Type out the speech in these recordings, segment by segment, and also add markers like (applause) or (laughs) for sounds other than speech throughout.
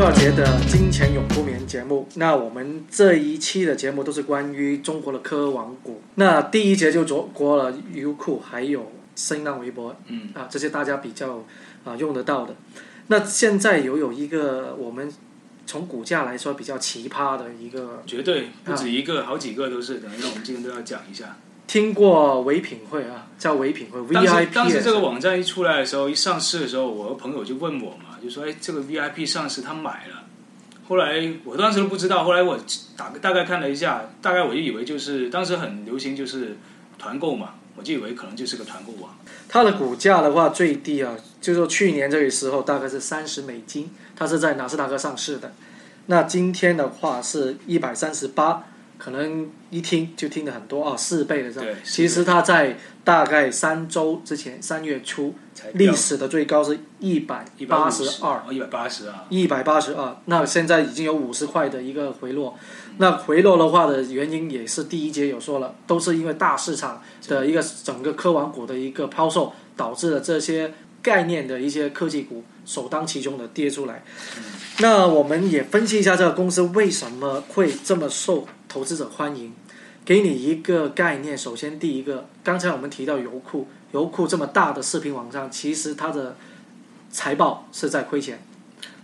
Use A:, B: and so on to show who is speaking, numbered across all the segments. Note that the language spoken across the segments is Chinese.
A: 第二节的《金钱永不眠》节目，那我们这一期的节目都是关于中国的科网股。那第一节就中国了优酷，还有新浪微博，
B: 嗯
A: 啊，这些大家比较啊用得到的。那现在有有一个我们从股价来说比较奇葩的一个，
B: 绝对不止一个，好几个都是。等一下我们今天都要讲一下。
A: 听过唯品会啊，叫唯品会
B: 当时
A: VIP，
B: 当时这个网站一出来的时候，一上市的时候，我的朋友就问我嘛，就说：“哎，这个 VIP 上市，他买了。”后来我当时都不知道，后来我打大概看了一下，大概我就以为就是当时很流行就是团购嘛，我就以为可能就是个团购网。
A: 它的股价的话最低啊，就说去年这个时候大概是三十美金，它是在纳斯达克上市的。那今天的话是一百三十八，可能一听就听得很多啊，四倍的这
B: 对
A: 样。其实它在大概三周之前，三月初历史的最高是一百八十二，
B: 一百八十二，
A: 一百八十二，那现在已经有五十块的一个回落。那回落的话的原因也是第一节有说了，都是因为大市场的一个整个科网股的一个抛售，导致了这些概念的一些科技股首当其冲的跌出来。那我们也分析一下这个公司为什么会这么受投资者欢迎。给你一个概念，首先第一个，刚才我们提到优酷，优酷这么大的视频网站，其实它的财报是在亏钱，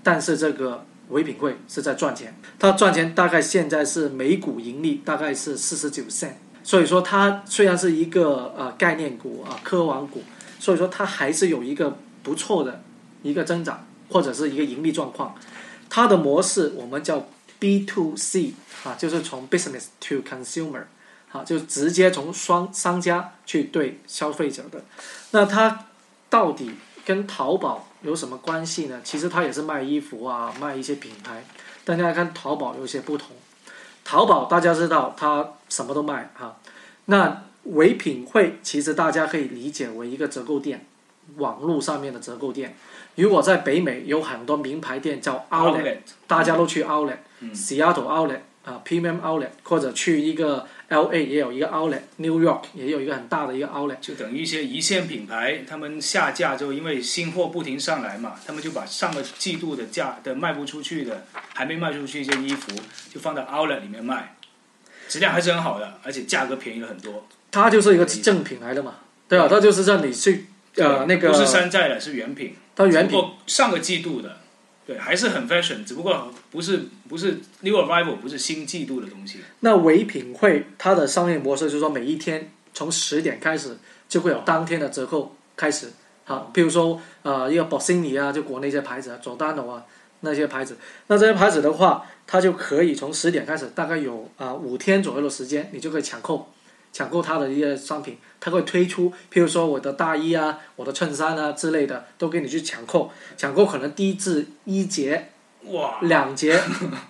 A: 但是这个唯品会是在赚钱。它赚钱大概现在是每股盈利大概是四十九 cent，所以说它虽然是一个呃概念股啊科网股，所以说它还是有一个不错的一个增长或者是一个盈利状况。它的模式我们叫 B to C 啊，就是从 business to consumer，好，就直接从双商家去对消费者的。那它到底跟淘宝有什么关系呢？其实它也是卖衣服啊，卖一些品牌，大家看淘宝有些不同。淘宝大家知道它什么都卖哈，那唯品会其实大家可以理解为一个折扣店，网络上面的折扣店。如果在北美有很多名牌店叫 Outlet，大家都去 Outlet，Seattle Outlet 啊，Premium Outlet，或者去一个 LA 也有一个 Outlet，New York 也有一个很大的一个 Outlet。
B: 就等于一些一线品牌，他们下架之后，因为新货不停上来嘛，他们就把上个季度的价的卖不出去的，还没卖出去一些衣服，就放到 Outlet 里面卖，质量还是很好的，而且价格便宜了很多。
A: 它就是一个正品来的嘛，对啊？它就是让你去呃那个
B: 不是山寨的，是原品。
A: 它原品
B: 上个季度的，对，还是很 fashion，只不过不是不是 new arrival，不是新季度的东西。
A: 那唯品会它的商业模式就是说，每一天从十点开始就会有当天的折扣开始。好，比如说呃一个 Bossini 啊，就国内一些牌子啊，佐丹奴啊那些牌子，那这些牌子的话，它就可以从十点开始，大概有啊、五天左右的时间，你就可以抢购。抢购他的一些商品，他会推出，譬如说我的大衣啊、我的衬衫啊之类的，都给你去抢购。抢购可能低至一节、
B: 哇，
A: 两节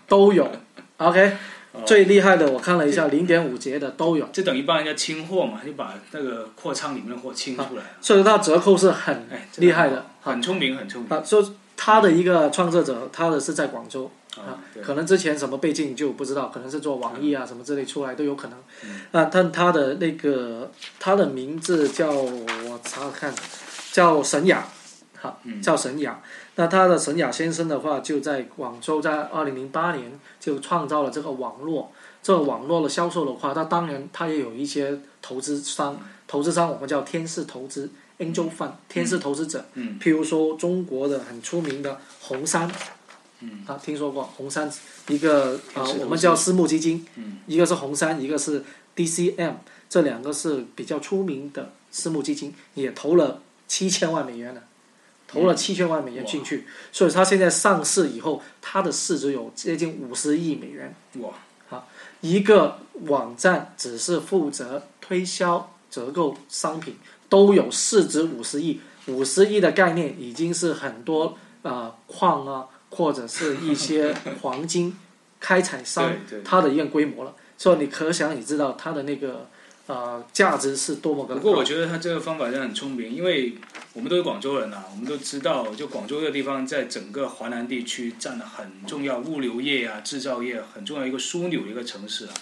A: 都有。(laughs) OK，
B: 哦
A: 最厉害的我看了一下，零点五节的都有。
B: 这等于帮人家清货嘛，就把那个货仓里面的货清出来。
A: 所以它折扣是很
B: 哎，
A: 厉害的。
B: 很聪明，很聪明。
A: 啊，说他的一个创作者，他的是在广州
B: 啊，
A: 可能之前什么背景就不知道，可能是做网易啊什么之类出来都有可能。
B: 嗯
A: 啊，但他的那个他的名字叫我查看，叫沈雅，好，
B: 嗯
A: 叫沈雅。那他的沈雅先生的话，就在广州，在二零零八年就创造了这个网络。这个网络的销售的话，他当然他也有一些投资商，投资商我们叫天使投资 （Angel Fund），天使投资者。
B: 嗯
A: 譬如说中国的很出名的红杉，
B: 嗯。
A: 啊，听说过红杉一个啊、我们叫私募基金，
B: 嗯。
A: 一个是红杉，一个是 DCM，这两个是比较出名的私募基金，也投了七千万美元呢，投了七千万美元进去，所以它现在上市以后，它的市值有接近五十亿美元。
B: 哇，
A: 一个网站只是负责推销、折扣商品，都有市值五十亿，五十亿的概念已经是很多呃矿啊，或者是一些 (laughs) 黄金开采商它的一个规模了。所以你可想而知道它的那个呃价值是多么的高。
B: 不过我觉得他这个方法真的很聪明，因为我们都是广州人呐、我们都知道，就广州这个地方在整个华南地区占了很重要物流业啊、制造业很重要一个枢纽的一个城市啊。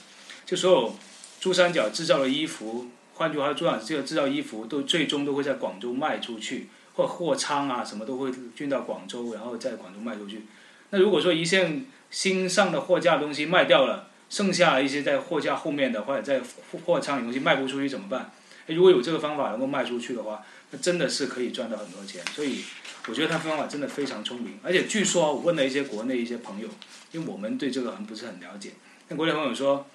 B: 就所有珠三角制造的衣服，换句话说，珠三角这个制造衣服都最终都会在广州卖出去，或货仓啊什么都会运到广州，然后在广州卖出去。那如果说一线新上的货架东西卖掉了，剩下一些在货架后面的或者在货仓里东西卖不出去怎么办？如果有这个方法能够卖出去的话，那真的是可以赚到很多钱。所以我觉得他方法真的非常聪明。而且据说我问了一些国内一些朋友，因为我们对这个还不是很了解，那国内朋友说，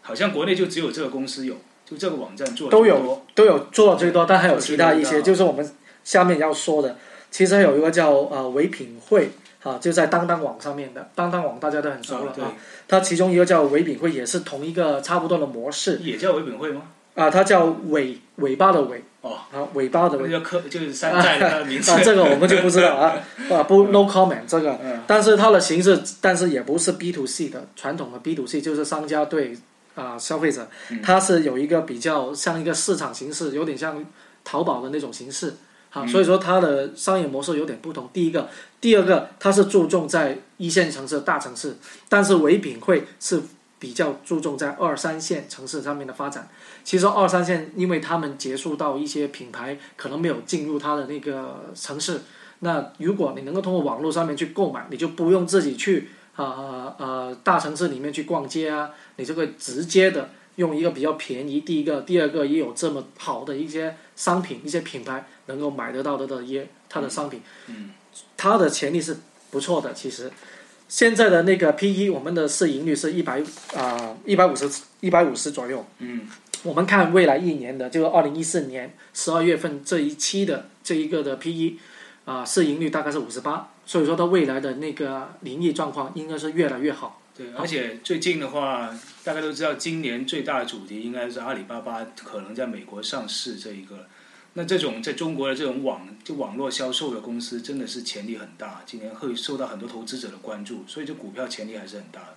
B: 好像国内就只有这个公司有，就这个网站做
A: 都有都有做到最多，但还有其他一些，就是我们下面要说的。其实有一个叫呃唯品会啊，就在当当网上面的，当当网大家都很熟了啊。它其中一个叫唯品会，也是同一个差不多的模式。
B: 也叫唯品会吗？
A: 啊，它叫尾尾巴的尾。
B: 哦。
A: 啊，尾巴的尾。
B: 就是山 (laughs) 寨的名字。
A: 啊，这个我们就不知道啊啊不 (laughs) no comment 这个。嗯。但是它的形式，但是也不是 B to C 的传统的 B to C，就是商家对啊消费者，它是有一个比较像一个市场形式，有点像淘宝的那种形式。啊，所以说它的商业模式有点不同。第一个，第二个，它是注重在一线城市、大城市，但是唯品会是比较注重在二三线城市上面的发展。其实二三线，因为他们结束到一些品牌可能没有进入它的那个城市，那如果你能够通过网络上面去购买，你就不用自己去啊呃大城市里面去逛街啊，你就会直接的。用一个比较便宜，第一个，第二个也有这么好的一些商品，一些品牌能够买得到的的一些它的商品，
B: 嗯，
A: 它的潜力是不错的。其实，现在的那个 P E，我们的市盈率是一百啊一百五十一百五十左右，
B: 嗯，
A: 我们看未来一年的，就是二零一四年十二月份这一期的这一个的 P E，啊市盈率大概是五十八，所以说它未来的那个盈利状况应该是越来越好。
B: 对，而且最近的话，大家都知道，今年最大的主题应该是阿里巴巴可能在美国上市这一个。那这种在中国的这种网就网络销售的公司，真的是潜力很大，今年会受到很多投资者的关注，所以这股票潜力还是很大的。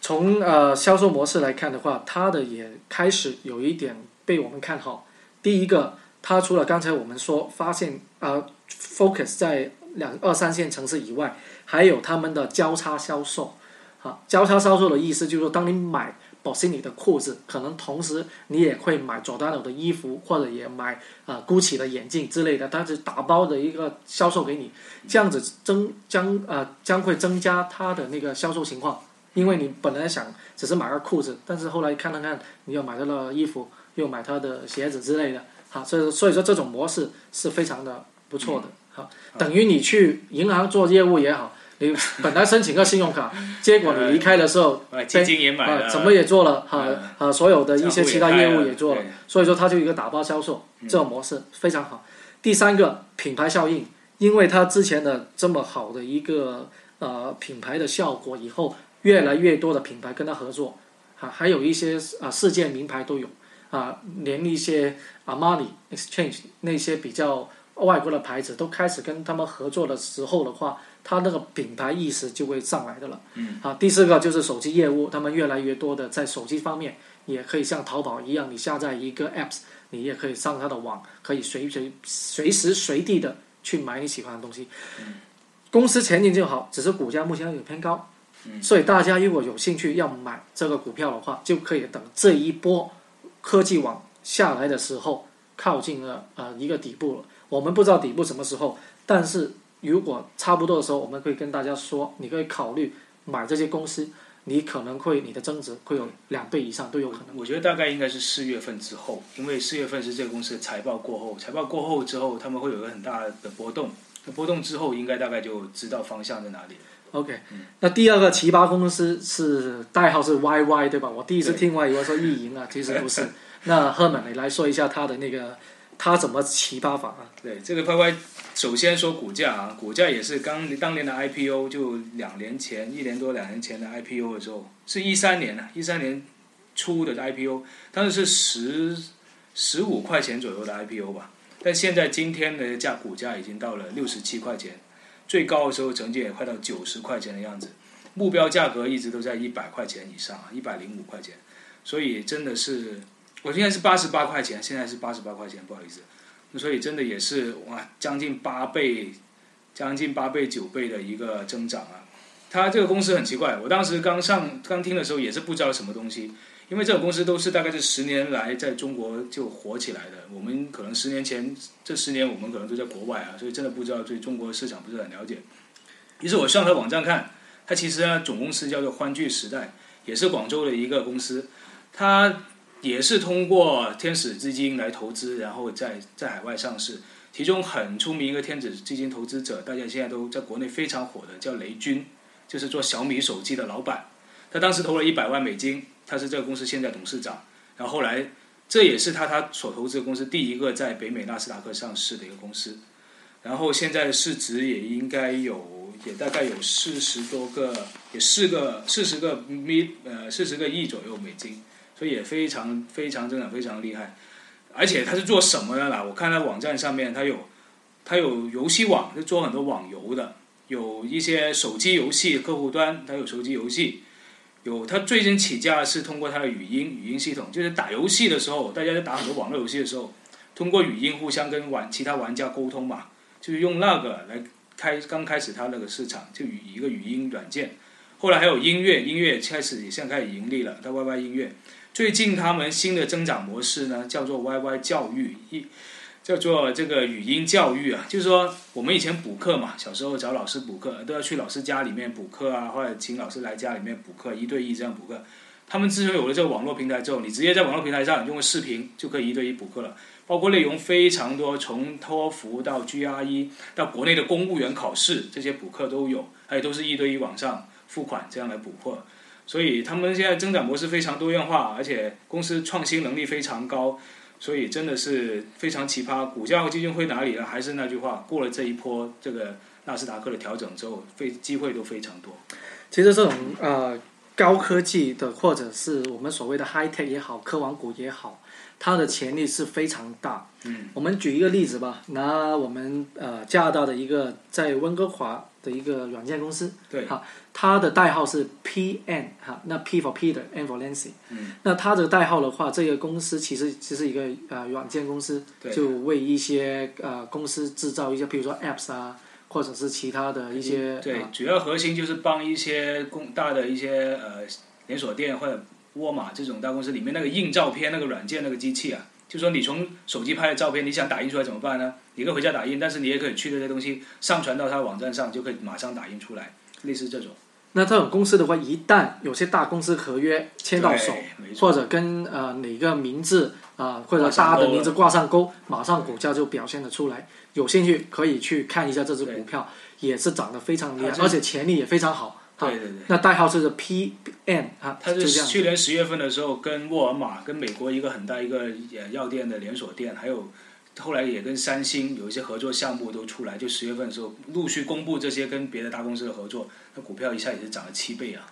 A: 从呃销售模式来看的话，它的也开始有一点被我们看好。第一个，它除了刚才我们说发现啊，focus 在两二三线城市以外，还有他们的交叉销售。啊，交叉销售的意思就是说，当你买 Bossini 的裤子，可能同时你也会买 Giordano 的衣服，或者也买啊 Gucci 的眼镜之类的，它是打包的一个销售给你，这样子增将呃将会增加它的那个销售情况，因为你本来想只是买个裤子，但是后来看了看，你又买到了衣服，又买他的鞋子之类的，好，所以所以说这种模式是非常的不错的，好，等于你去银行做业务也好。你本来申请个信用卡，结果你离开的时候，
B: 基金也买了，
A: 什么也做了，哈啊，所有的一些其他业务也做了，所以说它就一个打包销售这种模式非常好。第三个品牌效应，因为它之前的这么好的一个呃品牌的效果，以后越来越多的品牌跟它合作，啊，还有一些啊世界名牌都有，啊，连一些 Armani Exchange 那些比较外国的牌子都开始跟他们合作的时候的话。它那个品牌意识就会上来的了。
B: 嗯。
A: 啊，第四个就是手机业务，他们越来越多的在手机方面也可以像淘宝一样，你下载一个 apps，你也可以上它的网，可以随随随时随地的去买你喜欢的东西。
B: 嗯。
A: 公司前景就好，只是股价目前有点偏高。
B: 嗯。
A: 所以大家如果有兴趣要买这个股票的话，就可以等这一波科技网下来的时候，靠近了呃一个底部了。我们不知道底部什么时候，但是。如果差不多的时候，我们可以跟大家说，你可以考虑买这些公司，你可能会你的增值会有两倍以上都有可能。
B: 我觉得大概应该是四月份之后，因为四月份是这个公司的财报过后，财报过后之后，他们会有一个很大的波动，那波动之后应该大概就知道方向在哪里。
A: OK，那第二个奇葩公司是代号是 YY 对吧？我第一次听我以为说意淫啊，其实不是。(laughs) 那赫本你来说一下他的那个他怎么奇葩法啊？
B: 对，这个 YY。首先说股价啊，股价也是刚当年的 IPO，就两年前一年多两年前的 IPO 的时候，是一三年啊，一三年初的 IPO，当时是十十五块钱左右的 IPO 吧。但现在今天的价股价已经到了六十七块钱，最高的时候曾经也快到九十块钱的样子，目标价格一直都在一百块钱以上，一百零五块钱，所以真的是，我现在是八十八块钱，现在是八十八块钱，不好意思。所以真的也是哇，将近八倍，将近八倍九倍的一个增长啊！它这个公司很奇怪，我当时刚上刚听的时候也是不知道什么东西，因为这种公司都是大概是十年来在中国就火起来的。我们可能十年前这十年我们可能都在国外啊，所以真的不知道对中国市场不是很了解。于是我上他网站看，他其实呢总公司叫做欢聚时代，也是广州的一个公司，他也是通过天使基金来投资，然后在在海外上市。其中很出名一个天使基金投资者，大家现在都在国内非常火的，叫雷军，就是做小米手机的老板。他当时投了一百万美金，他是这个公司现在董事长。然后后来，这也是他他所投资的公司第一个在北美纳斯达克上市的一个公司。然后现在市值也应该有，也大概有四十多个，也四个四十个米呃四十个亿左右美金，所以也非常非常增长非常厉害。而且他是做什么的啦？我看他网站上面，他有，他有游戏网，是做很多网游的，有一些手机游戏客户端，他有手机游戏，有他最近起家是通过他的语音语音系统，就是打游戏的时候，大家在打很多网络游戏的时候，通过语音互相跟玩其他玩家沟通嘛，就是用那个来开刚开始他那个市场，就语一个语音软件，后来还有音乐，音乐开始也现在开始盈利了，他 YY 音乐。最近他们新的增长模式呢，叫做 YY 教育，一叫做这个语音教育啊，就是说我们以前补课嘛，小时候找老师补课都要去老师家里面补课啊，或者请老师来家里面补课，一对一这样补课。他们自从有了这个网络平台之后，你直接在网络平台上用个视频就可以一对一补课了，包括内容非常多，从托福到 GRE 到国内的公务员考试这些补课都有，还有都是一对一网上付款这样来补课。所以他们现在增长模式非常多样化，而且公司创新能力非常高，所以真的是非常奇葩。股价和基金会哪里呢？还是那句话，过了这一波这个纳斯达克的调整之后，非机会都非常多。
A: 其实这种呃高科技的，或者是我们所谓的 high tech 也好，科网股也好，它的潜力是非常大。
B: 嗯。
A: 我们举一个例子吧，拿我们呃加拿大的一个在温哥华的一个软件公司。
B: 对。
A: 哈。它的代号是 PN 哈，那 P for Peter，N for Nancy。
B: 嗯。
A: 那它的代号的话，这个公司其实其实一个呃软件公司，就为一些呃公司制造一些，比如说 Apps 啊，或者是其他的一些。
B: 对，主要核心就是帮一些公大的一些呃连锁店或者沃尔玛这种大公司里面那个印照片那个软件那个机器啊，就说你从手机拍的照片，你想打印出来怎么办呢？你可以回家打印，但是你也可以去这些东西上传到它的网站上，就可以马上打印出来，类似这种。
A: 那这种公司的话，一旦有些大公司合约签到手，或者跟呃哪个名字啊或者大的名字挂上钩，马上股价就表现得出来。有兴趣可以去看一下这只股票，也是涨得非常厉害，而且潜力也非常好。
B: 对对对。
A: 那代号是 P M 啊，
B: 它是去年十月份的时候，跟沃尔玛、跟美国一个很大一个药店的连锁店，还有。后来也跟三星有一些合作项目都出来，就十月份的时候陆续公布这些跟别的大公司的合作，那股票一下也是涨了七倍啊。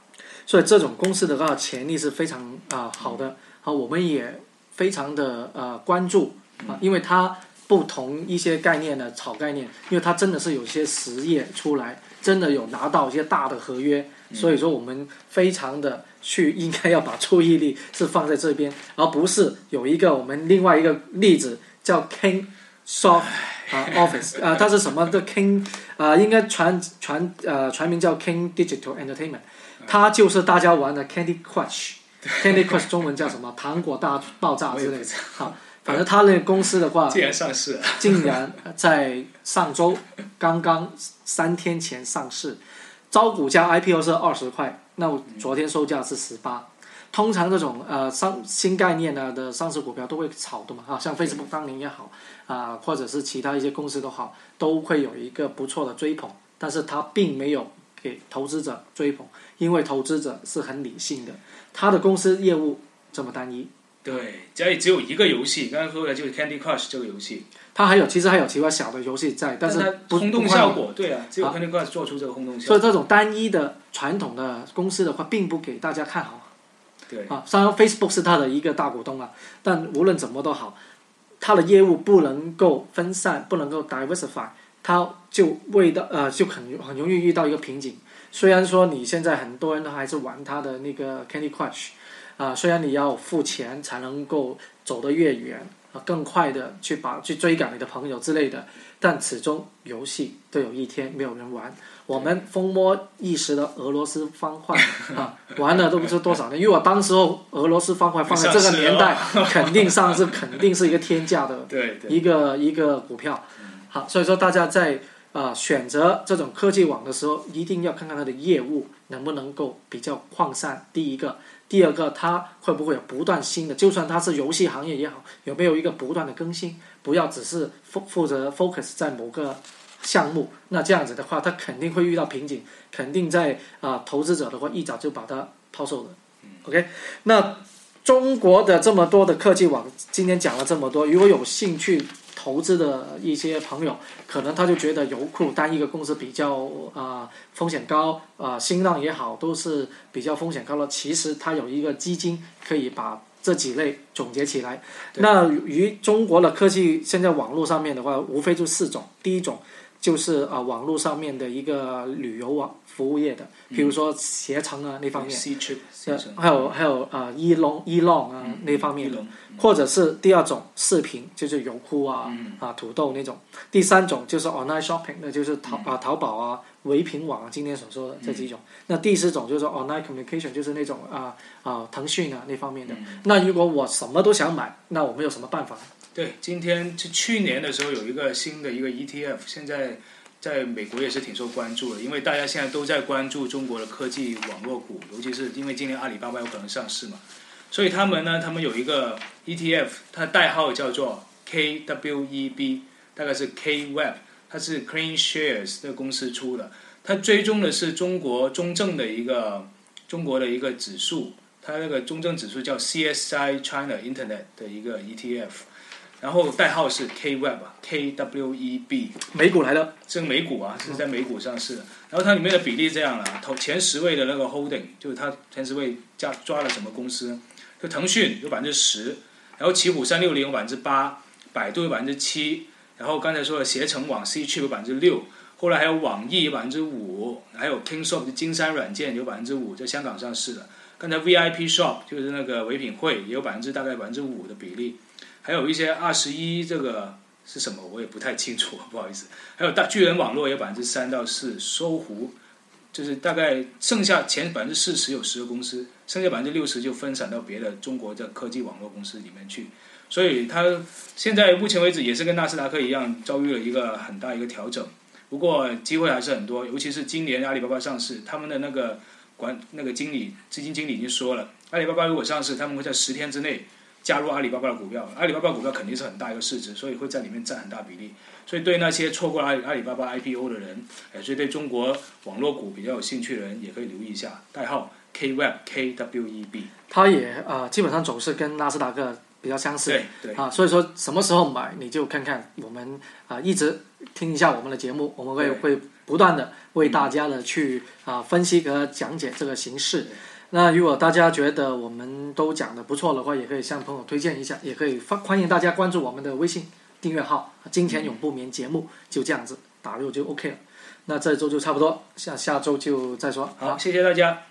A: 所以这种公司的话潜力是非常啊好的，好我们也非常的呃关注啊，因为它不同一些概念的炒概念，因为它真的是有些实业出来，真的有拿到一些大的合约，所以说我们非常的去应该要把注意力是放在这边，而不是有一个我们另外一个例子。叫 King Soft 啊 Office 啊，它是什么的 King 啊？应该全全呃全名叫 King Digital Entertainment，它就是大家玩的 Candy Crush，Candy Crush 中文叫什么？(laughs) 糖果大爆炸之类的。好，反正他那个公司的话，
B: 竟然上市，
A: 竟然在上周刚刚三天前上市，招股价 IPO 是二十块，那我昨天售价是十八。通常这种呃上新概念呢的上市股票都会炒的嘛，啊，像 Facebook 当年也好，啊，或者是其他一些公司都好，都会有一个不错的追捧，但是它并没有给投资者追捧，因为投资者是很理性的，他的公司业务这么单一。
B: 对，家里只有一个游戏，刚刚说的就是 Candy Crush 这个游戏。
A: 它还有，其实还有其他小的游戏在，但是
B: 轰动效果，对啊，只有 Candy Crush 做出这个轰动效果。
A: 所以这种单一的传统的公司的话，并不给大家看好。对啊，虽然 Facebook 是它的一个大股东啊，但无论怎么都好，它的业务不能够分散，不能够 diversify，它就为的呃就很很容易遇到一个瓶颈。虽然说你现在很多人都还是玩它的那个 Candy Crush，啊，虽然你要付钱才能够走得越远啊。更快的去把去追赶你的朋友之类的，但始终游戏都有一天没有人玩。我们风魔一时的俄罗斯方块啊，玩了都不知多少年。因为我当时候俄罗斯方块放在这个年代，肯定上是肯定是一个天价的，
B: 对
A: 一个一个股票。好，所以说大家在啊、选择这种科技网的时候，一定要看看它的业务能不能够比较扩散。第一个，第二个，它会不会有不断新的？就算它是游戏行业也好，有没有一个不断的更新？不要只是负负责 focus 在某个项目，那这样子的话，它肯定会遇到瓶颈，肯定在啊、投资者的话一早就把它抛售了。OK，那中国的这么多的科技网，今天讲了这么多，如果有兴趣投资的一些朋友，可能他就觉得油库单一个公司比较啊、风险高啊、新浪也好，都是比较风险高的。其实它有一个基金可以把这几类总结起来。那于中国的科技现在网络上面的话，无非就四种。第一种就是啊、网络上面的一个旅游网服务业的，比如说携程啊那方面。还有还有啊，一龙一 long 啊那方面的，
B: 龙
A: 或者是第二种视频，就是优酷啊、啊土豆那种；第三种就是 online shopping，那就是淘啊淘宝啊、唯品网啊，今天所说的这几种。那第四种就是 online communication，就是那种啊啊腾讯啊那方面的。那如果我什么都想买，那我们有什么办法？
B: 对，今天是去年的时候有一个新的一个 ETF，现在在美国也是挺受关注的，因为大家现在都在关注中国的科技网络股，尤其是因为今年阿里巴巴有可能上市嘛，所以他们呢，他们有一个 ETF，它代号叫做 KWEB，大概是 KWEB，它是 Clean Shares 这个公司出的，它追踪的是中国中证的一个中国的一个指数，它那个中证指数叫 CSI China Internet 的一个 ETF。然后代号是 KWEB KWEB，
A: 美股来的，
B: 是美股啊，是在美股上市的。然后它里面的比例这样啊，头前十位的那个 holding 就是它前十位加抓了什么公司？就腾讯有百分之十，然后奇虎三六零有百分之八，百度有百分之七，然后刚才说的携程网 C 区有百分之六，后来还有网易有百分之五，还有 Kingsoft 金山软件有百分之五，在香港上市的。刚才 VIP Shop 就是那个唯品会也有百分之大概百分之五的比例。还有一些二十一这个是什么，我也不太清楚，不好意思。还有大巨人网络有百分之三到四，搜狐就是大概剩下前百分之四十有十个公司，剩下百分之六十就分散到别的中国的科技网络公司里面去。所以它现在目前为止也是跟纳斯达克一样遭遇了一个很大一个调整，不过机会还是很多，尤其是今年阿里巴巴上市，他们的那个管那个经理基金经理已经说了，阿里巴巴如果上市，他们会在十天之内。加入阿里巴巴的股票，阿里巴巴股票肯定是很大一个市值，所以会在里面占很大比例。所以对那些错过了阿里阿里巴巴 IPO 的人，哎，所以对中国网络股比较有兴趣的人也可以留意一下，代号 KWEB KWEB。
A: 它也啊、基本上走势跟纳斯达克比较相似。
B: 对对
A: 啊，所以说什么时候买，你就看看我们啊，一直听一下我们的节目，我们会会不断的为大家的去啊分析和讲解这个形势。那如果大家觉得我们都讲的不错的话，也可以向朋友推荐一下，也可以欢欢迎大家关注我们的微信订阅号“金钱永不眠”节目，就这样子打入就 OK 了。那这周就差不多，下下周就再说。
B: 好，谢谢大家。